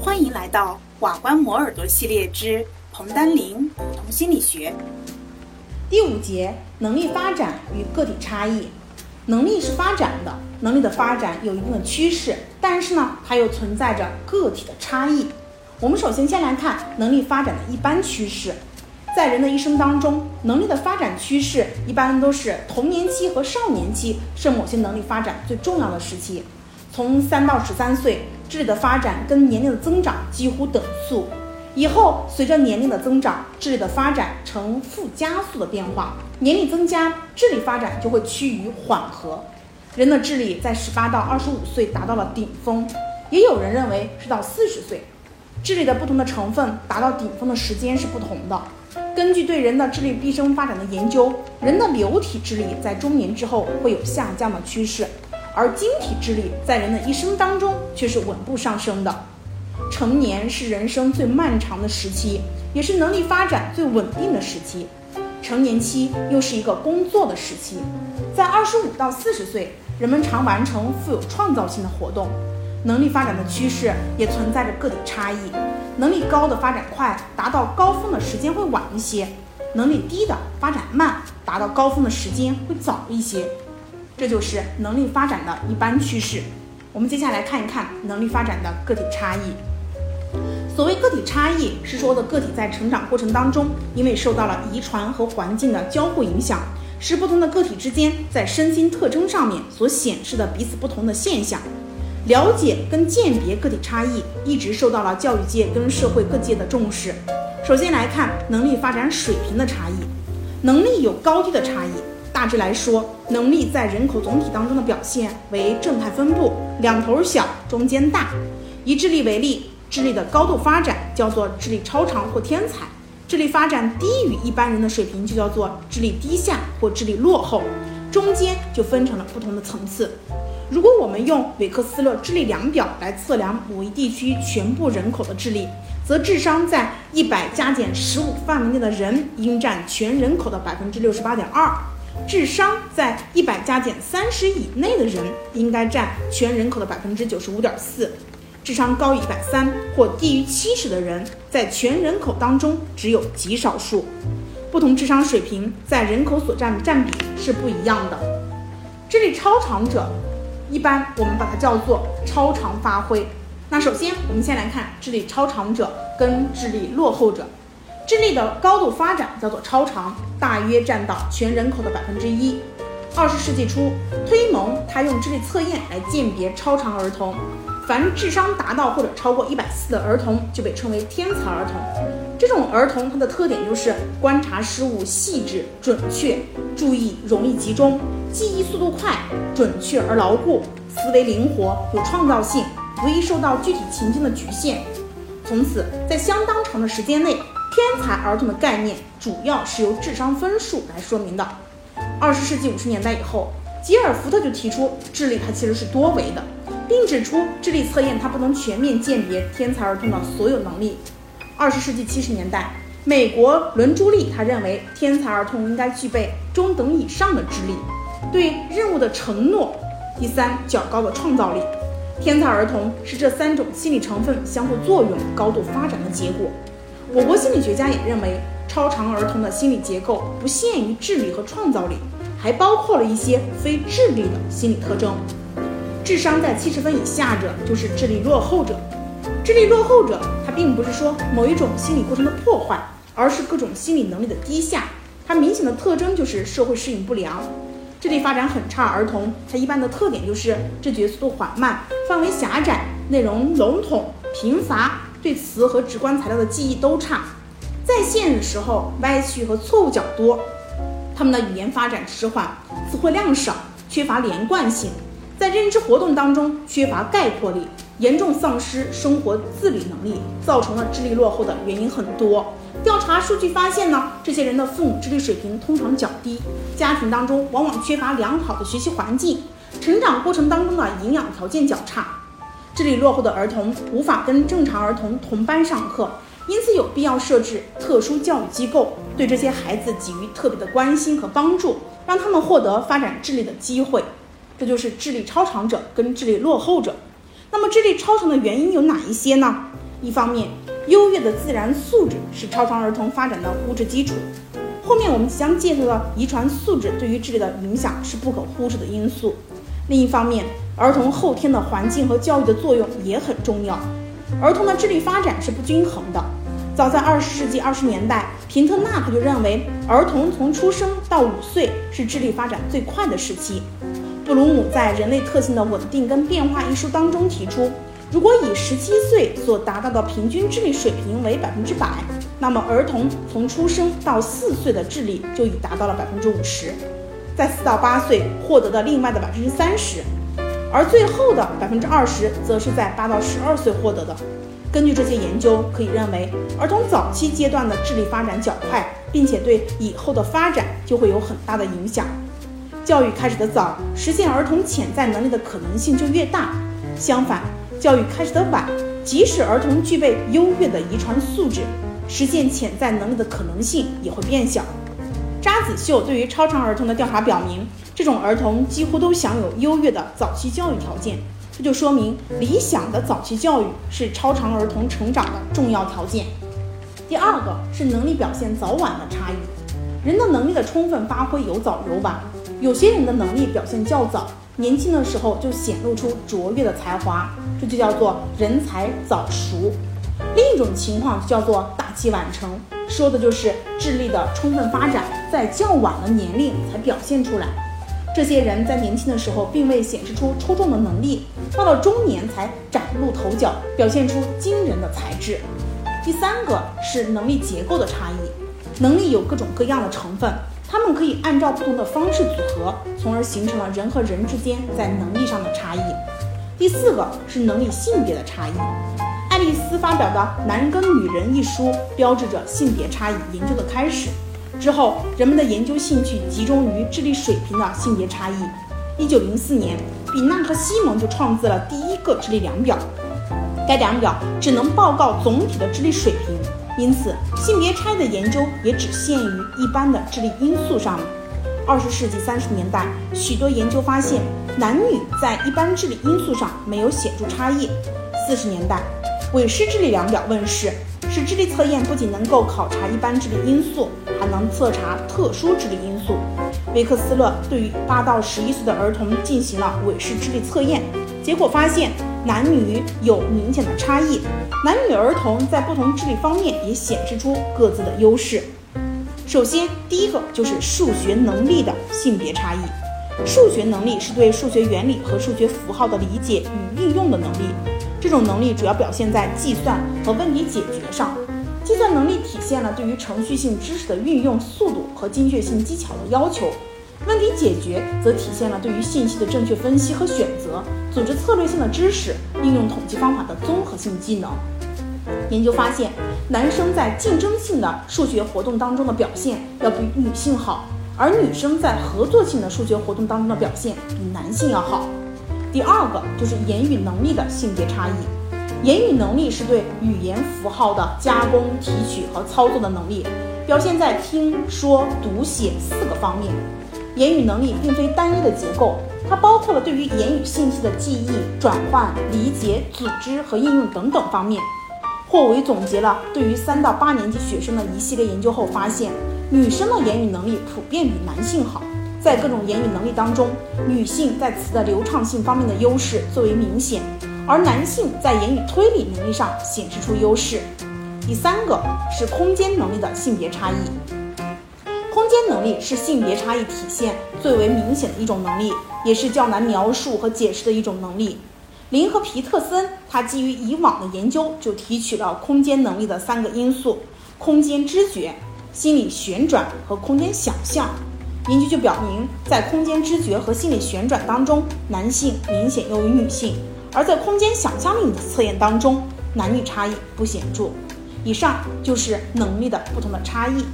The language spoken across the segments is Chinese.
欢迎来到瓦关磨耳朵系列之彭丹林普通心理学第五节：能力发展与个体差异。能力是发展的，能力的发展有一定的趋势，但是呢，它又存在着个体的差异。我们首先先来看能力发展的一般趋势。在人的一生当中，能力的发展趋势一般都是童年期和少年期是某些能力发展最重要的时期。从三到十三岁，智力的发展跟年龄的增长几乎等速。以后随着年龄的增长，智力的发展呈负加速的变化。年龄增加，智力发展就会趋于缓和。人的智力在十八到二十五岁达到了顶峰，也有人认为是到四十岁。智力的不同的成分达到顶峰的时间是不同的。根据对人的智力毕生发展的研究，人的流体智力在中年之后会有下降的趋势，而晶体智力在人的一生当中却是稳步上升的。成年是人生最漫长的时期，也是能力发展最稳定的时期。成年期又是一个工作的时期，在二十五到四十岁，人们常完成富有创造性的活动。能力发展的趋势也存在着个体差异，能力高的发展快，达到高峰的时间会晚一些；能力低的发展慢，达到高峰的时间会早一些。这就是能力发展的一般趋势。我们接下来看一看能力发展的个体差异。所谓个体差异，是说的个体在成长过程当中，因为受到了遗传和环境的交互影响，使不同的个体之间在身心特征上面所显示的彼此不同的现象。了解跟鉴别个体差异，一直受到了教育界跟社会各界的重视。首先来看能力发展水平的差异，能力有高低的差异。大致来说，能力在人口总体当中的表现为正态分布，两头小，中间大。以智力为例，智力的高度发展叫做智力超常或天才，智力发展低于一般人的水平就叫做智力低下或智力落后，中间就分成了不同的层次。如果我们用韦克斯勒智力量表来测量某一地区全部人口的智力，则智商在一百加减十五范围内的人应占全人口的百分之六十八点二，智商在一百加减三十以内的人应该占全人口的百分之九十五点四，智商高于一百三或低于七十的人在全人口当中只有极少数。不同智商水平在人口所占的占比是不一样的。智力超常者。一般我们把它叫做超常发挥。那首先，我们先来看智力超常者跟智力落后者。智力的高度发展叫做超常，大约占到全人口的百分之一。二十世纪初，推蒙他用智力测验来鉴别超常儿童，凡智商达到或者超过一百四的儿童就被称为天才儿童。这种儿童它的特点就是观察事物细致准确，注意容易集中。记忆速度快、准确而牢固，思维灵活、有创造性，不易受到具体情境的局限。从此，在相当长的时间内，天才儿童的概念主要是由智商分数来说明的。二十世纪五十年代以后，吉尔福特就提出智力它其实是多维的，并指出智力测验它不能全面鉴别天才儿童的所有能力。二十世纪七十年代，美国伦朱利他认为天才儿童应该具备中等以上的智力。对任务的承诺，第三较高的创造力，天才儿童是这三种心理成分相互作用、高度发展的结果。我国心理学家也认为，超常儿童的心理结构不限于智力和创造力，还包括了一些非智力的心理特征。智商在七十分以下者就是智力落后者。智力落后者，他并不是说某一种心理过程的破坏，而是各种心理能力的低下。它明显的特征就是社会适应不良。智力发展很差儿童，他一般的特点就是知觉速度缓慢、范围狭窄、内容笼统、贫乏，对词和直观材料的记忆都差，在线的时候歪曲和错误较多。他们的语言发展迟缓，词汇量少，缺乏连贯性，在认知活动当中缺乏概括力，严重丧失生活自理能力，造成了智力落后的原因很多。调查数据发现呢，这些人的父母智力水平通常较低，家庭当中往往缺乏良好的学习环境，成长过程当中的营养条件较差，智力落后的儿童无法跟正常儿童同班上课，因此有必要设置特殊教育机构，对这些孩子给予特别的关心和帮助，让他们获得发展智力的机会。这就是智力超常者跟智力落后者。那么智力超常的原因有哪一些呢？一方面，优越的自然素质是超常儿童发展的物质基础。后面我们将介绍的遗传素质对于智力的影响是不可忽视的因素。另一方面，儿童后天的环境和教育的作用也很重要。儿童的智力发展是不均衡的。早在二十世纪二十年代，平特纳克就认为，儿童从出生到五岁是智力发展最快的时期。布鲁姆在《人类特性的稳定跟变化》一书当中提出，如果以十七岁所达到的平均智力水平为百分之百，那么儿童从出生到四岁的智力就已达到了百分之五十，在四到八岁获得的另外的百分之三十，而最后的百分之二十则是在八到十二岁获得的。根据这些研究，可以认为儿童早期阶段的智力发展较快，并且对以后的发展就会有很大的影响。教育开始的早，实现儿童潜在能力的可能性就越大；相反，教育开始的晚，即使儿童具备优越的遗传素质，实现潜在能力的可能性也会变小。扎子秀对于超常儿童的调查表明，这种儿童几乎都享有优越的早期教育条件。这就说明理想的早期教育是超常儿童成长的重要条件。第二个是能力表现早晚的差异。人的能力的充分发挥有早有晚，有些人的能力表现较早，年轻的时候就显露出卓越的才华，这就叫做人才早熟。另一种情况叫做大器晚成，说的就是智力的充分发展在较晚的年龄才表现出来。这些人在年轻的时候并未显示出出众的能力，到了中年才崭露头角，表现出惊人的才智。第三个是能力结构的差异，能力有各种各样的成分，他们可以按照不同的方式组合，从而形成了人和人之间在能力上的差异。第四个是能力性别的差异，爱丽丝发表的《男人跟女人》一书，标志着性别差异研究的开始。之后，人们的研究兴趣集中于智力水平的性别差异。一九零四年，比纳和西蒙就创造了第一个智力量表。该量表只能报告总体的智力水平，因此性别差异的研究也只限于一般的智力因素上。二十世纪三十年代，许多研究发现男女在一般智力因素上没有显著差异。四十年代，韦氏智力量表问世。使智力测验不仅能够考察一般智力因素，能测查特殊智力因素。维克斯勒对于八到十一岁的儿童进行了韦氏智力测验，结果发现男女有明显的差异，男女儿童在不同智力方面也显示出各自的优势。首先，第一个就是数学能力的性别差异。数学能力是对数学原理和数学符号的理解与运用的能力。这种能力主要表现在计算和问题解决上。计算能力体现了对于程序性知识的运用速度和精确性技巧的要求；问题解决则体现了对于信息的正确分析和选择、组织策略性的知识、应用统计方法的综合性技能。研究发现，男生在竞争性的数学活动当中的表现要比女性好，而女生在合作性的数学活动当中的表现比男性要好。第二个就是言语能力的性别差异。言语能力是对语言符号的加工、提取和操作的能力，表现在听说读写四个方面。言语能力并非单一的结构，它包括了对于言语信息的记忆、转换、理解、组织和应用等等方面。霍维总结了对于三到八年级学生的一系列研究后发现，女生的言语能力普遍比男性好。在各种言语能力当中，女性在词的流畅性方面的优势最为明显，而男性在言语推理能力上显示出优势。第三个是空间能力的性别差异。空间能力是性别差异体现最为明显的一种能力，也是较难描述和解释的一种能力。林和皮特森他基于以往的研究就提取了空间能力的三个因素：空间知觉、心理旋转和空间想象。研究就表明，在空间知觉和心理旋转当中，男性明显优于女性；而在空间想象力的测验当中，男女差异不显著。以上就是能力的不同的差异。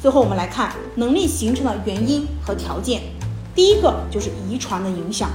最后，我们来看能力形成的原因和条件。第一个就是遗传的影响。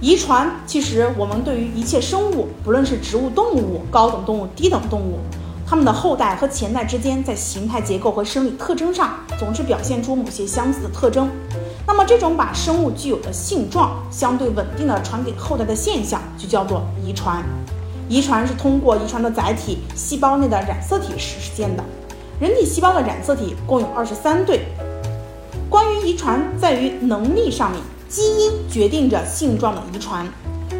遗传其实我们对于一切生物，不论是植物、动物、高等动物、低等动物。它们的后代和前代之间，在形态结构和生理特征上，总是表现出某些相似的特征。那么，这种把生物具有的性状相对稳定的传给后代的现象，就叫做遗传。遗传是通过遗传的载体细胞内的染色体实现的。人体细胞的染色体共有二十三对。关于遗传，在于能力上面，基因决定着性状的遗传。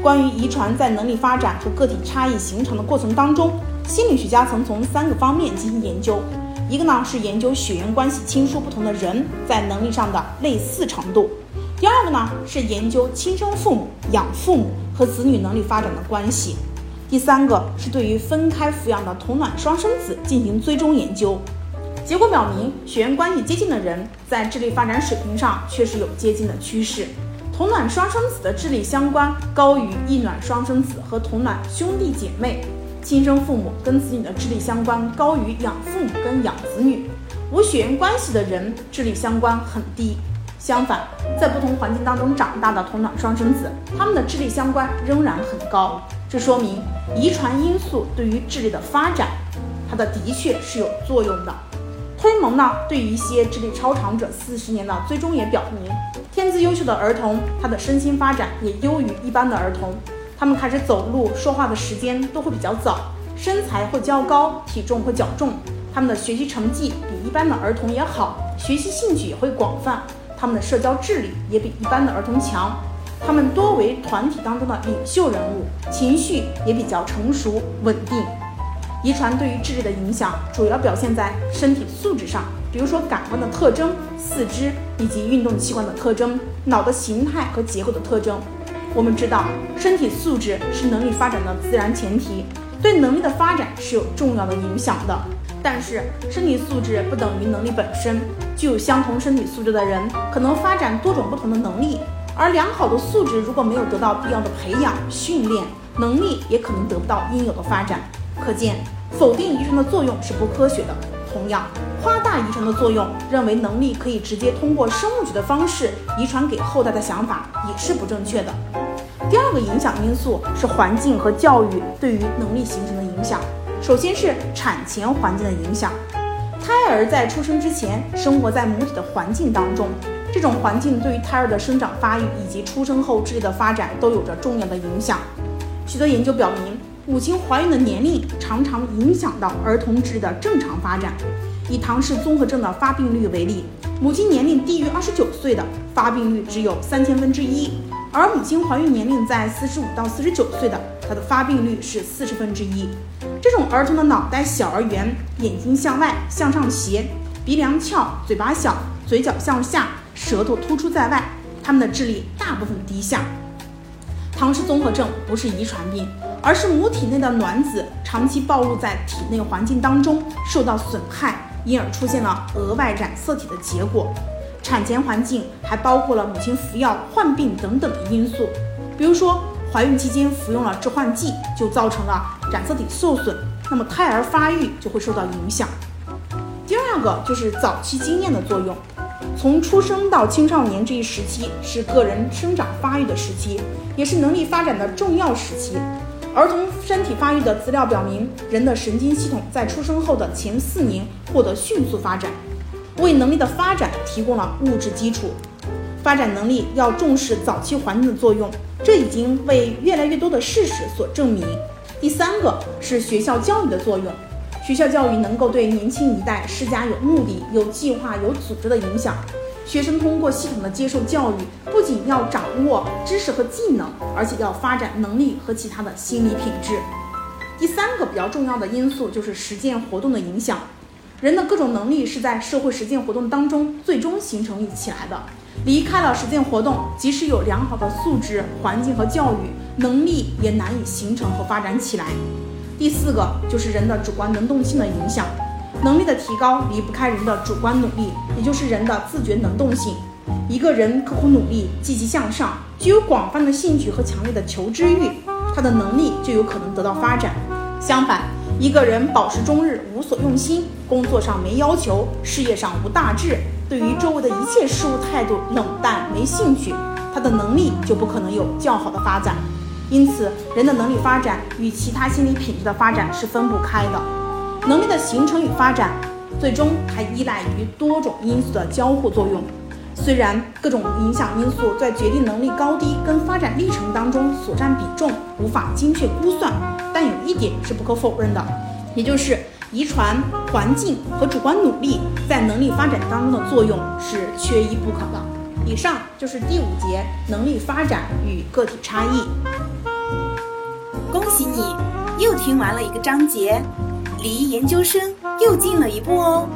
关于遗传在能力发展和个体差异形成的过程当中，心理学家曾从三个方面进行研究。一个呢是研究血缘关系亲疏不同的人在能力上的类似程度。第二个呢是研究亲生父母、养父母和子女能力发展的关系。第三个是对于分开抚养的同卵双生子进行追踪研究，结果表明，血缘关系接近的人在智力发展水平上确实有接近的趋势。同卵双生子的智力相关高于异卵双生子和同卵兄弟姐妹。亲生父母跟子女的智力相关高于养父母跟养子女。无血缘关系的人智力相关很低。相反，在不同环境当中长大的同卵双生子，他们的智力相关仍然很高。这说明遗传因素对于智力的发展，它的的确是有作用的。推蒙呢，对于一些智力超长者四十年的追踪也表明，天资优秀的儿童，他的身心发展也优于一般的儿童。他们开始走路、说话的时间都会比较早，身材会较高，体重会较重。他们的学习成绩比一般的儿童也好，学习兴趣也会广泛。他们的社交智力也比一般的儿童强，他们多为团体当中的领袖人物，情绪也比较成熟稳定。遗传对于智力的影响主要表现在身体素质上，比如说感官的特征、四肢以及运动器官的特征、脑的形态和结构的特征。我们知道，身体素质是能力发展的自然前提，对能力的发展是有重要的影响的。但是，身体素质不等于能力本身。具有相同身体素质的人，可能发展多种不同的能力，而良好的素质如果没有得到必要的培养训练，能力也可能得不到应有的发展。可见，否定遗传的作用是不科学的。同样，夸大遗传的作用，认为能力可以直接通过生物学的方式遗传给后代的想法，也是不正确的。第二个影响因素是环境和教育对于能力形成的影响。首先是产前环境的影响，胎儿在出生之前生活在母体的环境当中，这种环境对于胎儿的生长发育以及出生后智力的发展都有着重要的影响。许多研究表明，母亲怀孕的年龄常常影响到儿童智力的正常发展。以唐氏综合症的发病率为例，母亲年龄低于二十九岁的发病率只有三千分之一，而母亲怀孕年龄在四十五到四十九岁的，它的发病率是四十分之一。这种儿童的脑袋小而圆，眼睛向外向上斜，鼻梁翘，嘴巴小，嘴角向下，舌头突出在外，他们的智力大部分低下。唐氏综合症不是遗传病，而是母体内的卵子长期暴露在体内环境当中受到损害，因而出现了额外染色体的结果。产前环境还包括了母亲服药、患病等等的因素，比如说。怀孕期间服用了致幻剂，就造成了染色体受损，那么胎儿发育就会受到影响。第二个就是早期经验的作用，从出生到青少年这一时期是个人生长发育的时期，也是能力发展的重要时期。儿童身体发育的资料表明，人的神经系统在出生后的前四年获得迅速发展，为能力的发展提供了物质基础。发展能力要重视早期环境的作用。这已经为越来越多的事实所证明。第三个是学校教育的作用，学校教育能够对年轻一代施加有目的、有计划、有组织的影响。学生通过系统的接受教育，不仅要掌握知识和技能，而且要发展能力和其他的心理品质。第三个比较重要的因素就是实践活动的影响。人的各种能力是在社会实践活动当中最终形成起来的。离开了实践活动，即使有良好的素质、环境和教育，能力也难以形成和发展起来。第四个就是人的主观能动性的影响，能力的提高离不开人的主观努力，也就是人的自觉能动性。一个人刻苦努力、积极向上，具有广泛的兴趣和强烈的求知欲，他的能力就有可能得到发展。相反，一个人保持终日无所用心，工作上没要求，事业上无大志。对于周围的一切事物态度冷淡没兴趣，他的能力就不可能有较好的发展。因此，人的能力发展与其他心理品质的发展是分不开的。能力的形成与发展，最终还依赖于多种因素的交互作用。虽然各种影响因素在决定能力高低跟发展历程当中所占比重无法精确估算，但有一点是不可否认的，也就是遗传、环境和主观努力在能力发展当中的作用是缺一不可的。以上就是第五节能力发展与个体差异。恭喜你，又听完了一个章节，离研究生又近了一步哦。